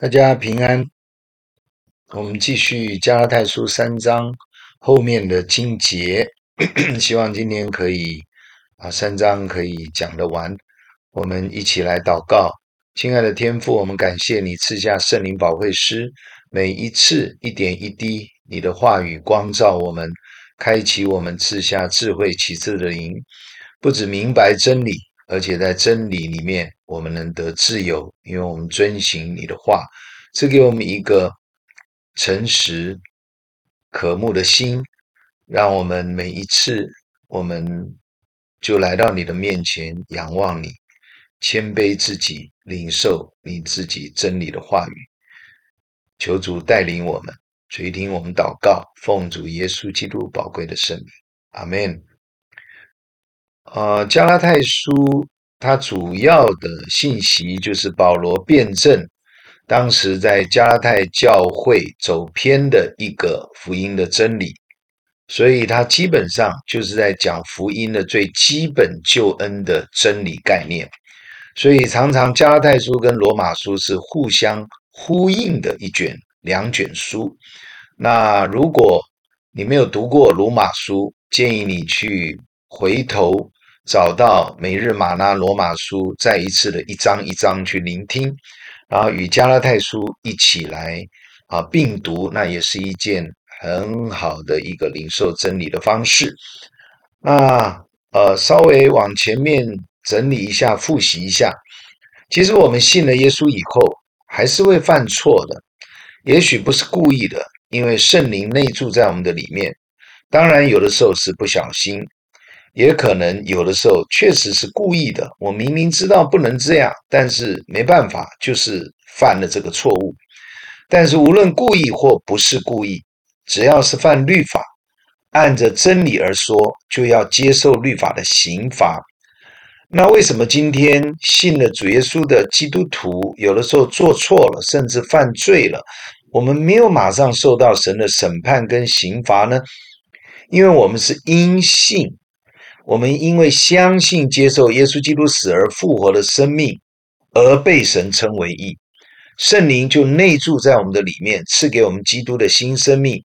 大家平安。我们继续加拉太书三章后面的经节，希望今天可以啊三章可以讲得完。我们一起来祷告，亲爱的天父，我们感谢你赐下圣灵保惠师，每一次一点一滴，你的话语光照我们，开启我们，赐下智慧启示的灵，不只明白真理。而且在真理里面，我们能得自由，因为我们遵行你的话，赐给我们一个诚实、渴慕的心，让我们每一次，我们就来到你的面前，仰望你，谦卑自己，领受你自己真理的话语。求主带领我们，垂听我们祷告，奉主耶稣基督宝贵的圣名，阿门。呃，加拉太书它主要的信息就是保罗辩证当时在加拉太教会走偏的一个福音的真理，所以它基本上就是在讲福音的最基本救恩的真理概念。所以常常加拉太书跟罗马书是互相呼应的一卷两卷书。那如果你没有读过罗马书，建议你去回头。找到每日马拉罗马书，再一次的一章一章去聆听，然后与加拉太书一起来啊并读，那也是一件很好的一个领受真理的方式。那呃，稍微往前面整理一下，复习一下。其实我们信了耶稣以后，还是会犯错的，也许不是故意的，因为圣灵内住在我们的里面。当然，有的时候是不小心。也可能有的时候确实是故意的，我明明知道不能这样，但是没办法，就是犯了这个错误。但是无论故意或不是故意，只要是犯律法，按着真理而说，就要接受律法的刑罚。那为什么今天信了主耶稣的基督徒，有的时候做错了，甚至犯罪了，我们没有马上受到神的审判跟刑罚呢？因为我们是因信。我们因为相信接受耶稣基督死而复活的生命，而被神称为义，圣灵就内住在我们的里面，赐给我们基督的新生命。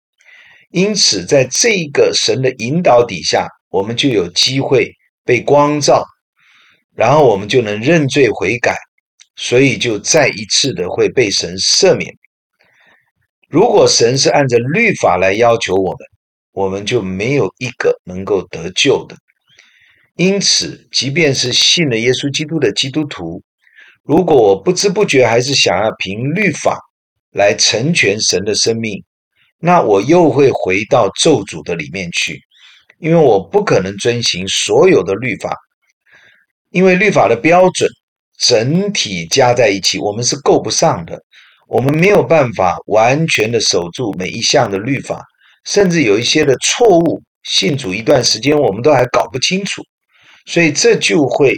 因此，在这个神的引导底下，我们就有机会被光照，然后我们就能认罪悔改，所以就再一次的会被神赦免。如果神是按照律法来要求我们，我们就没有一个能够得救的。因此，即便是信了耶稣基督的基督徒，如果我不知不觉还是想要凭律法来成全神的生命，那我又会回到咒诅的里面去，因为我不可能遵行所有的律法，因为律法的标准整体加在一起，我们是够不上的，我们没有办法完全的守住每一项的律法，甚至有一些的错误，信主一段时间，我们都还搞不清楚。所以这就会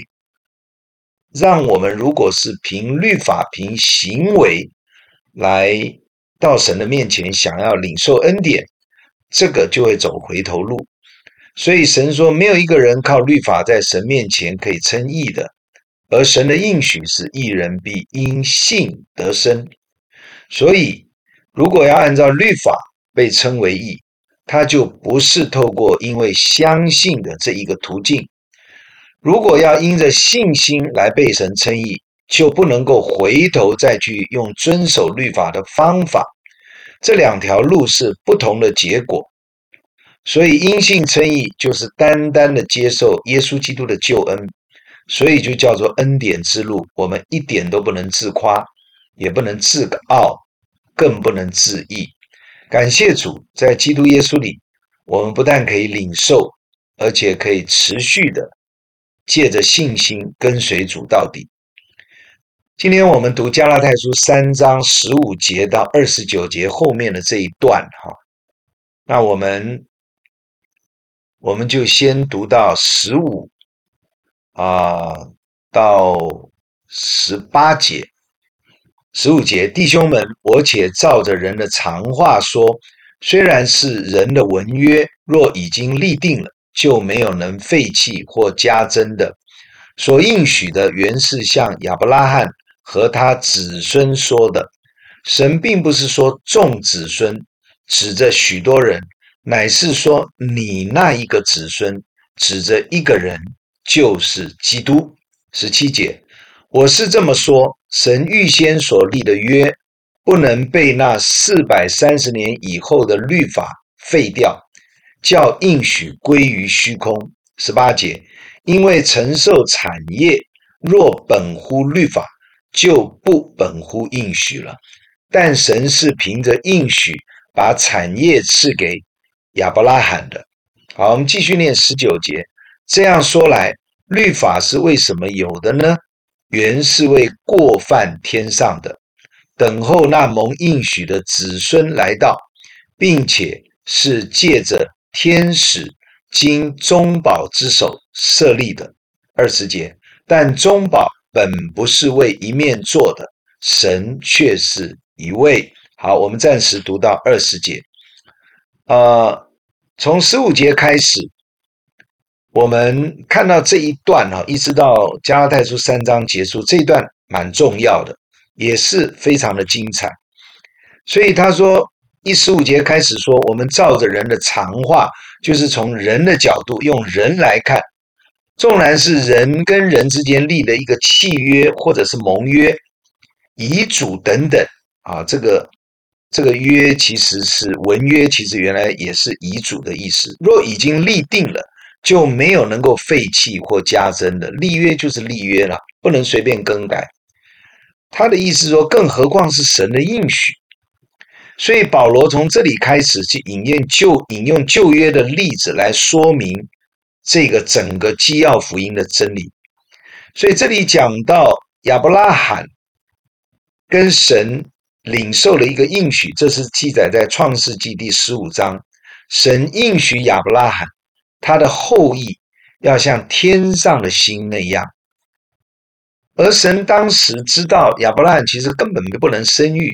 让我们，如果是凭律法、凭行为来到神的面前，想要领受恩典，这个就会走回头路。所以神说，没有一个人靠律法在神面前可以称义的，而神的应许是一人必因信得生。所以，如果要按照律法被称为义，他就不是透过因为相信的这一个途径。如果要因着信心来被神称义，就不能够回头再去用遵守律法的方法，这两条路是不同的结果。所以因信称义就是单单的接受耶稣基督的救恩，所以就叫做恩典之路。我们一点都不能自夸，也不能自傲，更不能自义。感谢主，在基督耶稣里，我们不但可以领受，而且可以持续的。借着信心跟随主到底。今天我们读加拉太书三章十五节到二十九节后面的这一段，哈，那我们我们就先读到十五啊到十八节。十五节，弟兄们，我且照着人的常话说，虽然是人的文约，若已经立定了。就没有能废弃或加增的。所应许的原是向亚伯拉罕和他子孙说的。神并不是说众子孙，指着许多人，乃是说你那一个子孙，指着一个人，就是基督。十七节，我是这么说：神预先所立的约，不能被那四百三十年以后的律法废掉，叫应许归于虚空。十八节，因为承受产业若本乎律法，就不本乎应许了。但神是凭着应许把产业赐给亚伯拉罕的。好，我们继续念十九节。这样说来，律法是为什么有的呢？原是为过犯天上的，等候那蒙应许的子孙来到，并且是借着天使经中保之手设立的。二十节，但中保本不是为一面做的，神却是。一位。好，我们暂时读到二十节。呃，从十五节开始，我们看到这一段哈，一直到加拉太书三章结束，这一段蛮重要的，也是非常的精彩。所以他说，第十五节开始说，我们照着人的常话，就是从人的角度，用人来看，纵然是人跟人之间立的一个契约，或者是盟约、遗嘱等等。啊，这个这个约其实是文约，其实原来也是遗嘱的意思。若已经立定了，就没有能够废弃或加增的。立约就是立约了，不能随便更改。他的意思说，更何况是神的应许。所以保罗从这里开始去引用旧引用旧约的例子来说明这个整个基要福音的真理。所以这里讲到亚伯拉罕跟神。领受了一个应许，这是记载在创世纪第十五章。神应许亚伯拉罕，他的后裔要像天上的星那样。而神当时知道亚伯拉罕其实根本不能生育，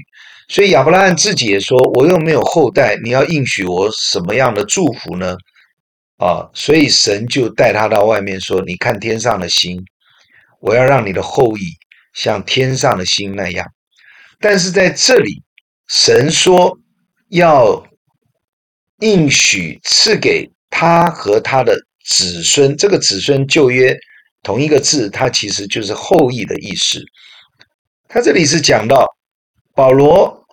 所以亚伯拉罕自己也说：“我又没有后代，你要应许我什么样的祝福呢？”啊，所以神就带他到外面说：“你看天上的星，我要让你的后裔像天上的星那样。”但是在这里，神说要应许赐给他和他的子孙。这个子孙旧约同一个字，它其实就是后裔的意思。他这里是讲到保罗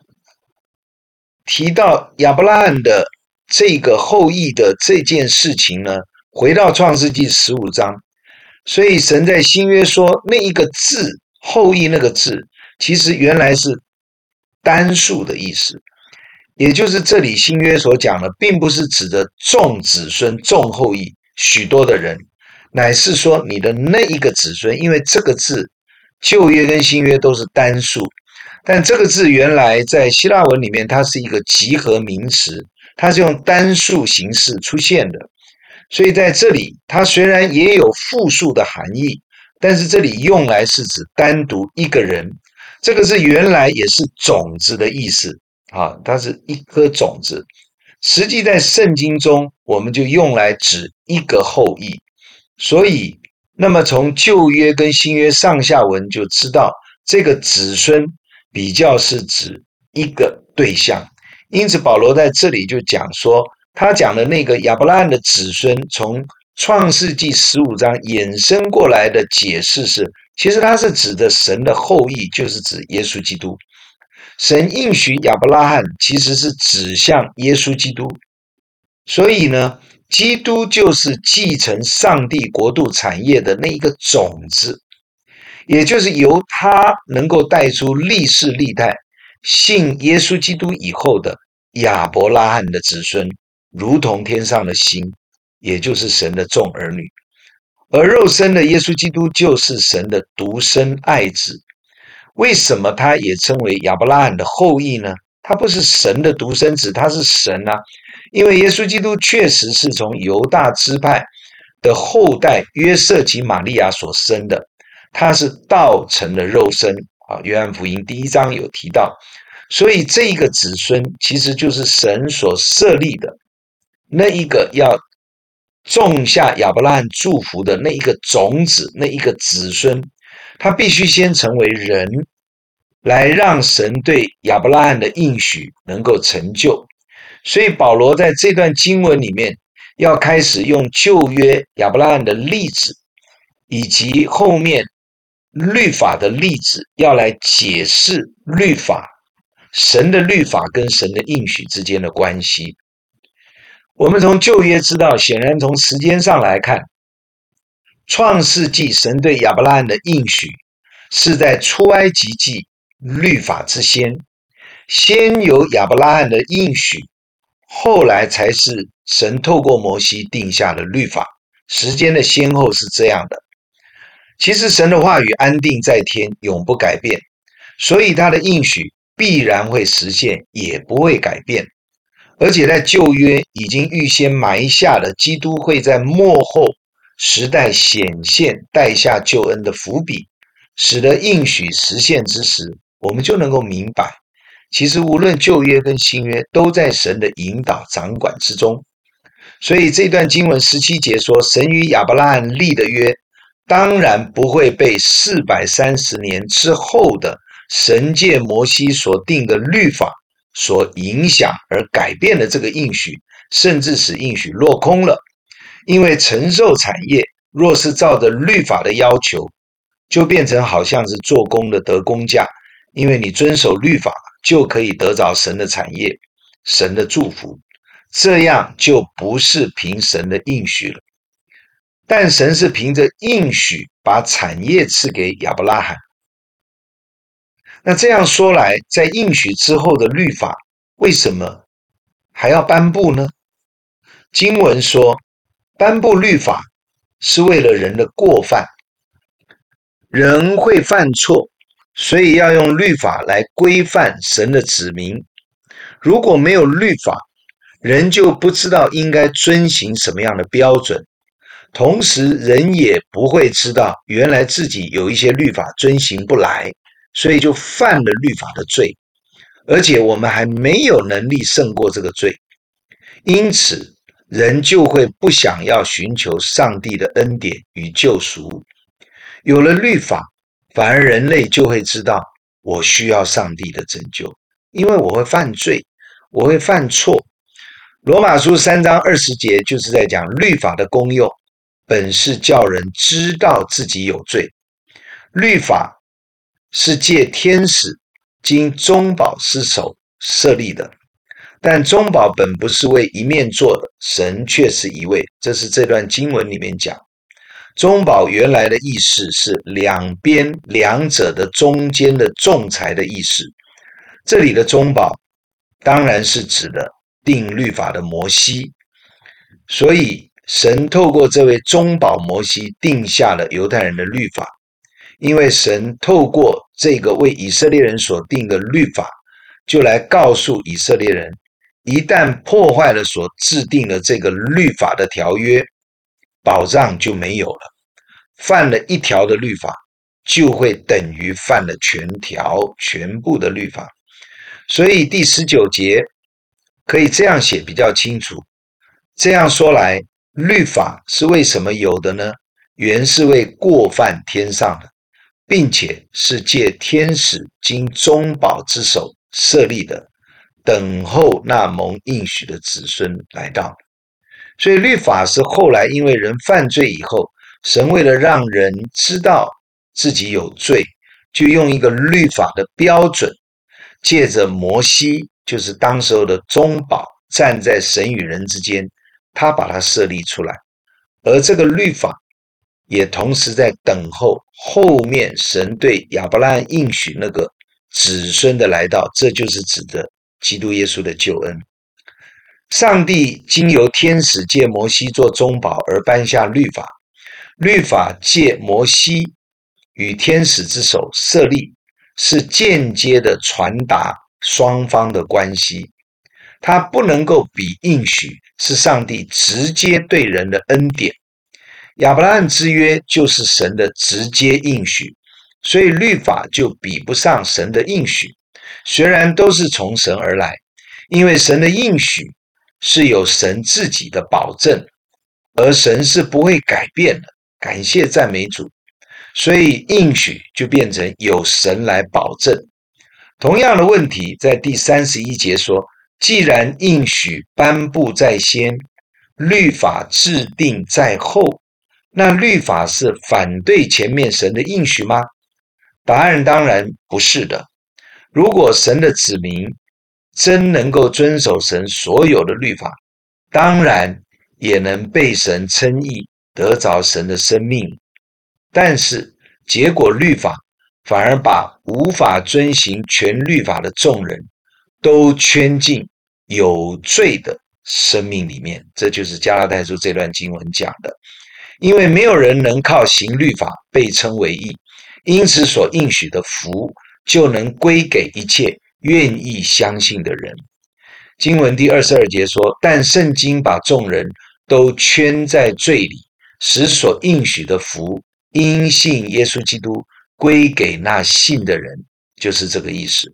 提到亚伯拉罕的这个后裔的这件事情呢，回到创世纪十五章，所以神在新约说那一个字后裔那个字。其实原来是单数的意思，也就是这里新约所讲的，并不是指的众子孙、众后裔、许多的人，乃是说你的那一个子孙。因为这个字，旧约跟新约都是单数，但这个字原来在希腊文里面，它是一个集合名词，它是用单数形式出现的。所以在这里，它虽然也有复数的含义，但是这里用来是指单独一个人。这个是原来也是种子的意思啊，它是一颗种子。实际在圣经中，我们就用来指一个后裔。所以，那么从旧约跟新约上下文就知道，这个子孙比较是指一个对象。因此，保罗在这里就讲说，他讲的那个亚伯拉罕的子孙，从创世纪十五章衍生过来的解释是。其实他是指的神的后裔，就是指耶稣基督。神应许亚伯拉罕，其实是指向耶稣基督。所以呢，基督就是继承上帝国度产业的那一个种子，也就是由他能够带出历世历代信耶稣基督以后的亚伯拉罕的子孙，如同天上的星，也就是神的众儿女。而肉身的耶稣基督就是神的独生爱子，为什么他也称为亚伯拉罕的后裔呢？他不是神的独生子，他是神啊！因为耶稣基督确实是从犹大支派的后代约瑟及玛利亚所生的，他是道成的肉身啊。约翰福音第一章有提到，所以这一个子孙其实就是神所设立的那一个要。种下亚伯拉罕祝福的那一个种子，那一个子孙，他必须先成为人，来让神对亚伯拉罕的应许能够成就。所以保罗在这段经文里面要开始用旧约亚伯拉罕的例子，以及后面律法的例子，要来解释律法，神的律法跟神的应许之间的关系。我们从旧约知道，显然从时间上来看，创世纪神对亚伯拉罕的应许是在出埃及记律法之先，先有亚伯拉罕的应许，后来才是神透过摩西定下的律法。时间的先后是这样的。其实神的话语安定在天，永不改变，所以他的应许必然会实现，也不会改变。而且在旧约已经预先埋下了基督会在末后时代显现、带下救恩的伏笔，使得应许实现之时，我们就能够明白，其实无论旧约跟新约，都在神的引导掌管之中。所以这段经文十七节说，神与亚伯拉罕立的约，当然不会被四百三十年之后的神界摩西所定的律法。所影响而改变了这个应许，甚至使应许落空了。因为承受产业若是照着律法的要求，就变成好像是做工的得工价。因为你遵守律法，就可以得着神的产业、神的祝福，这样就不是凭神的应许了。但神是凭着应许把产业赐给亚伯拉罕。那这样说来，在应许之后的律法，为什么还要颁布呢？经文说，颁布律法是为了人的过犯，人会犯错，所以要用律法来规范神的子民。如果没有律法，人就不知道应该遵行什么样的标准，同时人也不会知道原来自己有一些律法遵行不来。所以就犯了律法的罪，而且我们还没有能力胜过这个罪，因此人就会不想要寻求上帝的恩典与救赎。有了律法，反而人类就会知道我需要上帝的拯救，因为我会犯罪，我会犯错。罗马书三章二十节就是在讲律法的功用，本是叫人知道自己有罪，律法。是借天使经中保之手设立的，但中保本不是为一面做的，神却是一位。这是这段经文里面讲，中保原来的意思是两边两者的中间的仲裁的意思。这里的中保当然是指的定律法的摩西，所以神透过这位中保摩西定下了犹太人的律法。因为神透过这个为以色列人所定的律法，就来告诉以色列人，一旦破坏了所制定的这个律法的条约，保障就没有了。犯了一条的律法，就会等于犯了全条、全部的律法。所以第十九节可以这样写比较清楚。这样说来，律法是为什么有的呢？原是为过犯添上的。并且是借天使经中保之手设立的，等候那蒙应许的子孙来到。所以律法是后来因为人犯罪以后，神为了让人知道自己有罪，就用一个律法的标准，借着摩西，就是当时候的中保，站在神与人之间，他把它设立出来，而这个律法。也同时在等候后面神对亚伯拉罕应许那个子孙的来到，这就是指的基督耶稣的救恩。上帝经由天使借摩西做中保而颁下律法，律法借摩西与天使之手设立，是间接的传达双方的关系，它不能够比应许是上帝直接对人的恩典。亚伯拉罕之约就是神的直接应许，所以律法就比不上神的应许。虽然都是从神而来，因为神的应许是有神自己的保证，而神是不会改变的。感谢赞美主，所以应许就变成有神来保证，同样的问题在第三十一节说：既然应许颁布在先，律法制定在后，那律法是反对前面神的应许吗？答案当然不是的。如果神的子民真能够遵守神所有的律法，当然也能被神称义，得着神的生命。但是结果，律法反而把无法遵行全律法的众人都圈进有罪的生命里面。这就是加拉太书这段经文讲的。因为没有人能靠行律法被称为义，因此所应许的福就能归给一切愿意相信的人。经文第二十二节说：“但圣经把众人都圈在罪里，使所应许的福因信耶稣基督归给那信的人。”就是这个意思。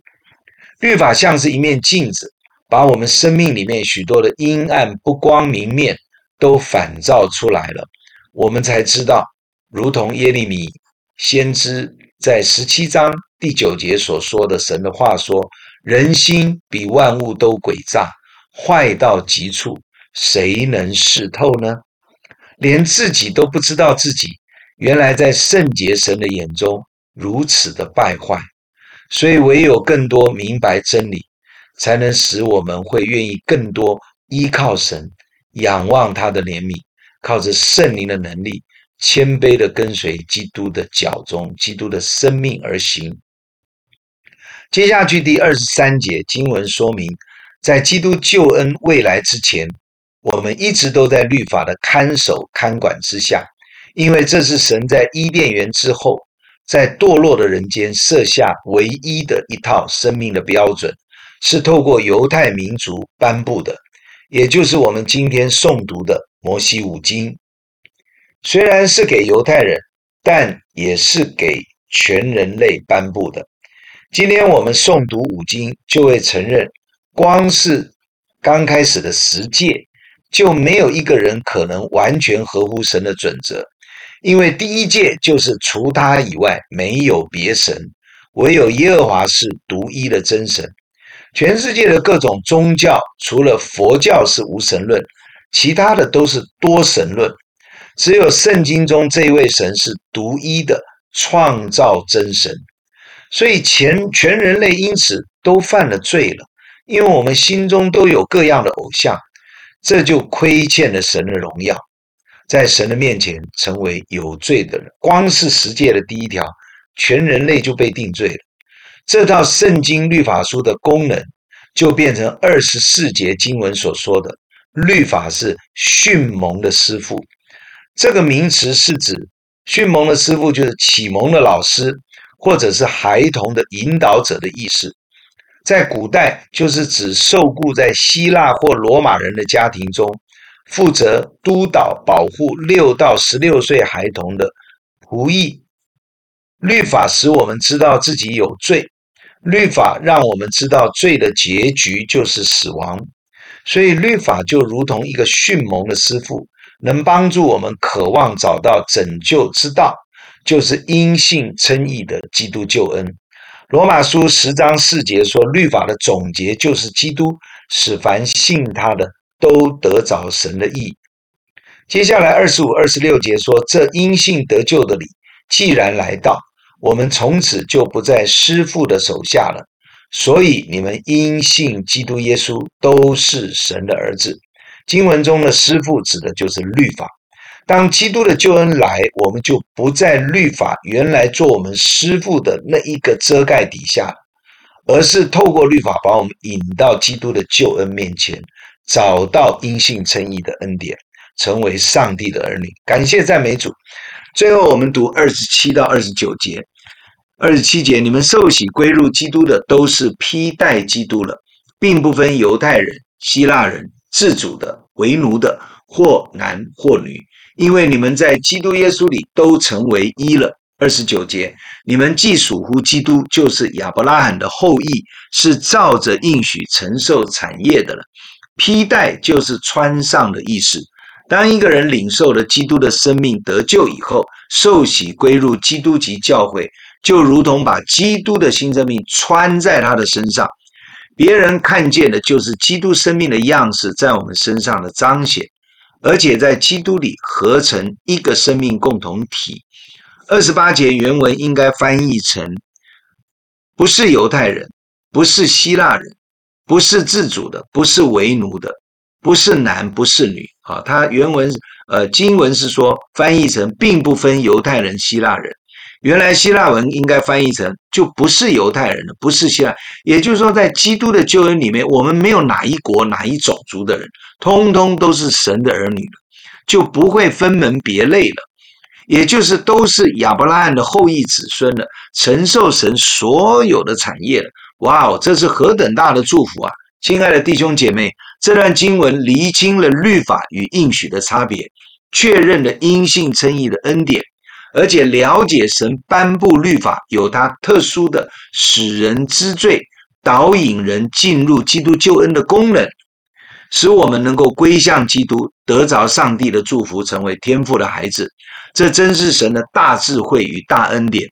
律法像是一面镜子，把我们生命里面许多的阴暗不光明面都反照出来了。我们才知道，如同耶利米先知在十七章第九节所说的神的话说。人心比万物都诡诈，坏到极处，谁能识透呢？连自己都不知道自己原来在圣洁神的眼中如此的败坏，所以唯有更多明白真理，才能使我们会愿意更多依靠神，仰望他的怜悯，靠着圣灵的能力，谦卑的跟随基督的脚踪，基督的生命而行。接下去第二十三节经文说明，在基督救恩未来之前，我们一直都在律法的看守看管之下，因为这是神在伊甸园之后，在堕落的人间设下唯一的一套生命的标准，是透过犹太民族颁布的，也就是我们今天诵读的摩西五经。虽然是给犹太人，但也是给全人类颁布的。今天我们诵读五经，就会承认，光是刚开始的十诫，就没有一个人可能完全合乎神的准则，因为第一诫就是除他以外没有别神，唯有耶和华是独一的真神。全世界的各种宗教，除了佛教是无神论，其他的都是多神论，只有圣经中这位神是独一的创造真神。所以全全人类因此都犯了罪了，因为我们心中都有各样的偶像，这就亏欠了神的荣耀，在神的面前成为有罪的人。光是十诫的第一条，全人类就被定罪了。这套圣经律法书的功能，就变成二十四节经文所说的，律法是训蒙的师傅。这个名词是指训蒙的师傅，就是启蒙的老师。或者是孩童的引导者的意思，在古代就是指受雇在希腊或罗马人的家庭中，负责督导保护六到十六岁孩童的仆役。律法使我们知道自己有罪，律法让我们知道罪的结局就是死亡，所以律法就如同一个训蒙的师傅，能帮助我们渴望找到拯救之道。就是因信称义的基督救恩。罗马书十章四节说，律法的总结就是基督，使凡信他的都得着神的意。接下来二十五、二十六节说，这因信得救的理既然来到，我们从此就不在师傅的手下了。所以你们因信基督耶稣都是神的儿子。经文中的师傅指的就是律法。当基督的救恩来，我们就不在律法原来做我们师傅的那一个遮盖底下，而是透过律法把我们引到基督的救恩面前，找到因信称义的恩典，成为上帝的儿女。感谢赞美主。最后，我们读二十七到二十九节。二十七节，你们受洗归入基督的，都是披戴基督了，并不分犹太人、希腊人、自主的、为奴的，或男或女。因为你们在基督耶稣里都成为一了。二十九节，你们既属乎基督，就是亚伯拉罕的后裔，是照着应许承受产业的了。披戴就是穿上的意思。当一个人领受了基督的生命得救以后，受洗归入基督及教会，就如同把基督的新生命穿在他的身上，别人看见的就是基督生命的样式在我们身上的彰显，而且在基督里合成一个生命共同体。二十八节原文应该翻译成：不是犹太人，不是希腊人，不是自主的，不是为奴的，不是男，不是女。啊，它原文呃经文是说翻译成，并不分犹太人、希腊人。原来希腊文应该翻译成就不是犹太人了，不是希腊，也就是说，在基督的救恩里面，我们没有哪一国哪一种族的人，通通都是神的儿女，就不会分门别类了，也就是都是亚伯拉罕的后裔子孙了，承受神所有的产业了。哇哦，这是何等大的祝福啊！亲爱的弟兄姐妹，这段经文厘清了律法与应许的差别，确认了因信称义的恩典。而且了解神颁布律法有他特殊的使人知罪、导引人进入基督救恩的功能，使我们能够归向基督，得着上帝的祝福，成为天父的孩子。这真是神的大智慧与大恩典。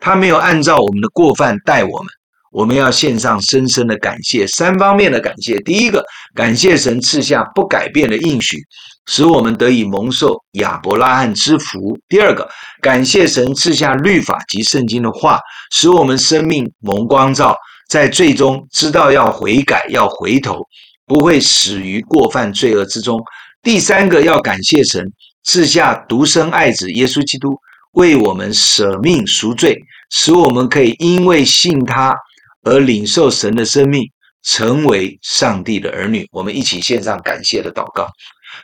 他没有按照我们的过犯待我们，我们要献上深深的感谢，三方面的感谢。第一个，感谢神赐下不改变的应许。使我们得以蒙受亚伯拉罕之福。第二个，感谢神赐下律法及圣经的话，使我们生命蒙光照，在最终知道要悔改、要回头，不会死于过犯罪恶之中。第三个，要感谢神赐下独生爱子耶稣基督，为我们舍命赎罪，使我们可以因为信他而领受神的生命，成为上帝的儿女。我们一起献上感谢的祷告。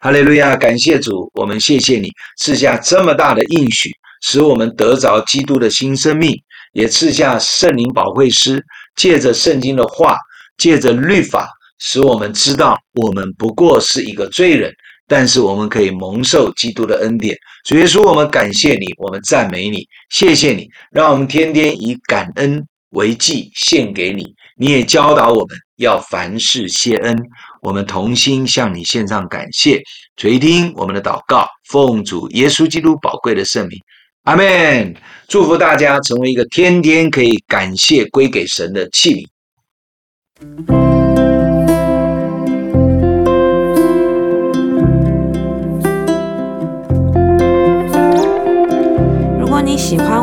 哈利路亚！感谢主，我们谢谢你赐下这么大的应许，使我们得着基督的新生命，也赐下圣灵保惠师，借着圣经的话，借着律法，使我们知道我们不过是一个罪人，但是我们可以蒙受基督的恩典。主耶稣，我们感谢你，我们赞美你，谢谢你，让我们天天以感恩为祭献给你。你也教导我们要凡事谢恩。我们同心向你献上感谢，垂听我们的祷告，奉主耶稣基督宝贵的圣名，阿门。祝福大家成为一个天天可以感谢归给神的器皿。如果你喜欢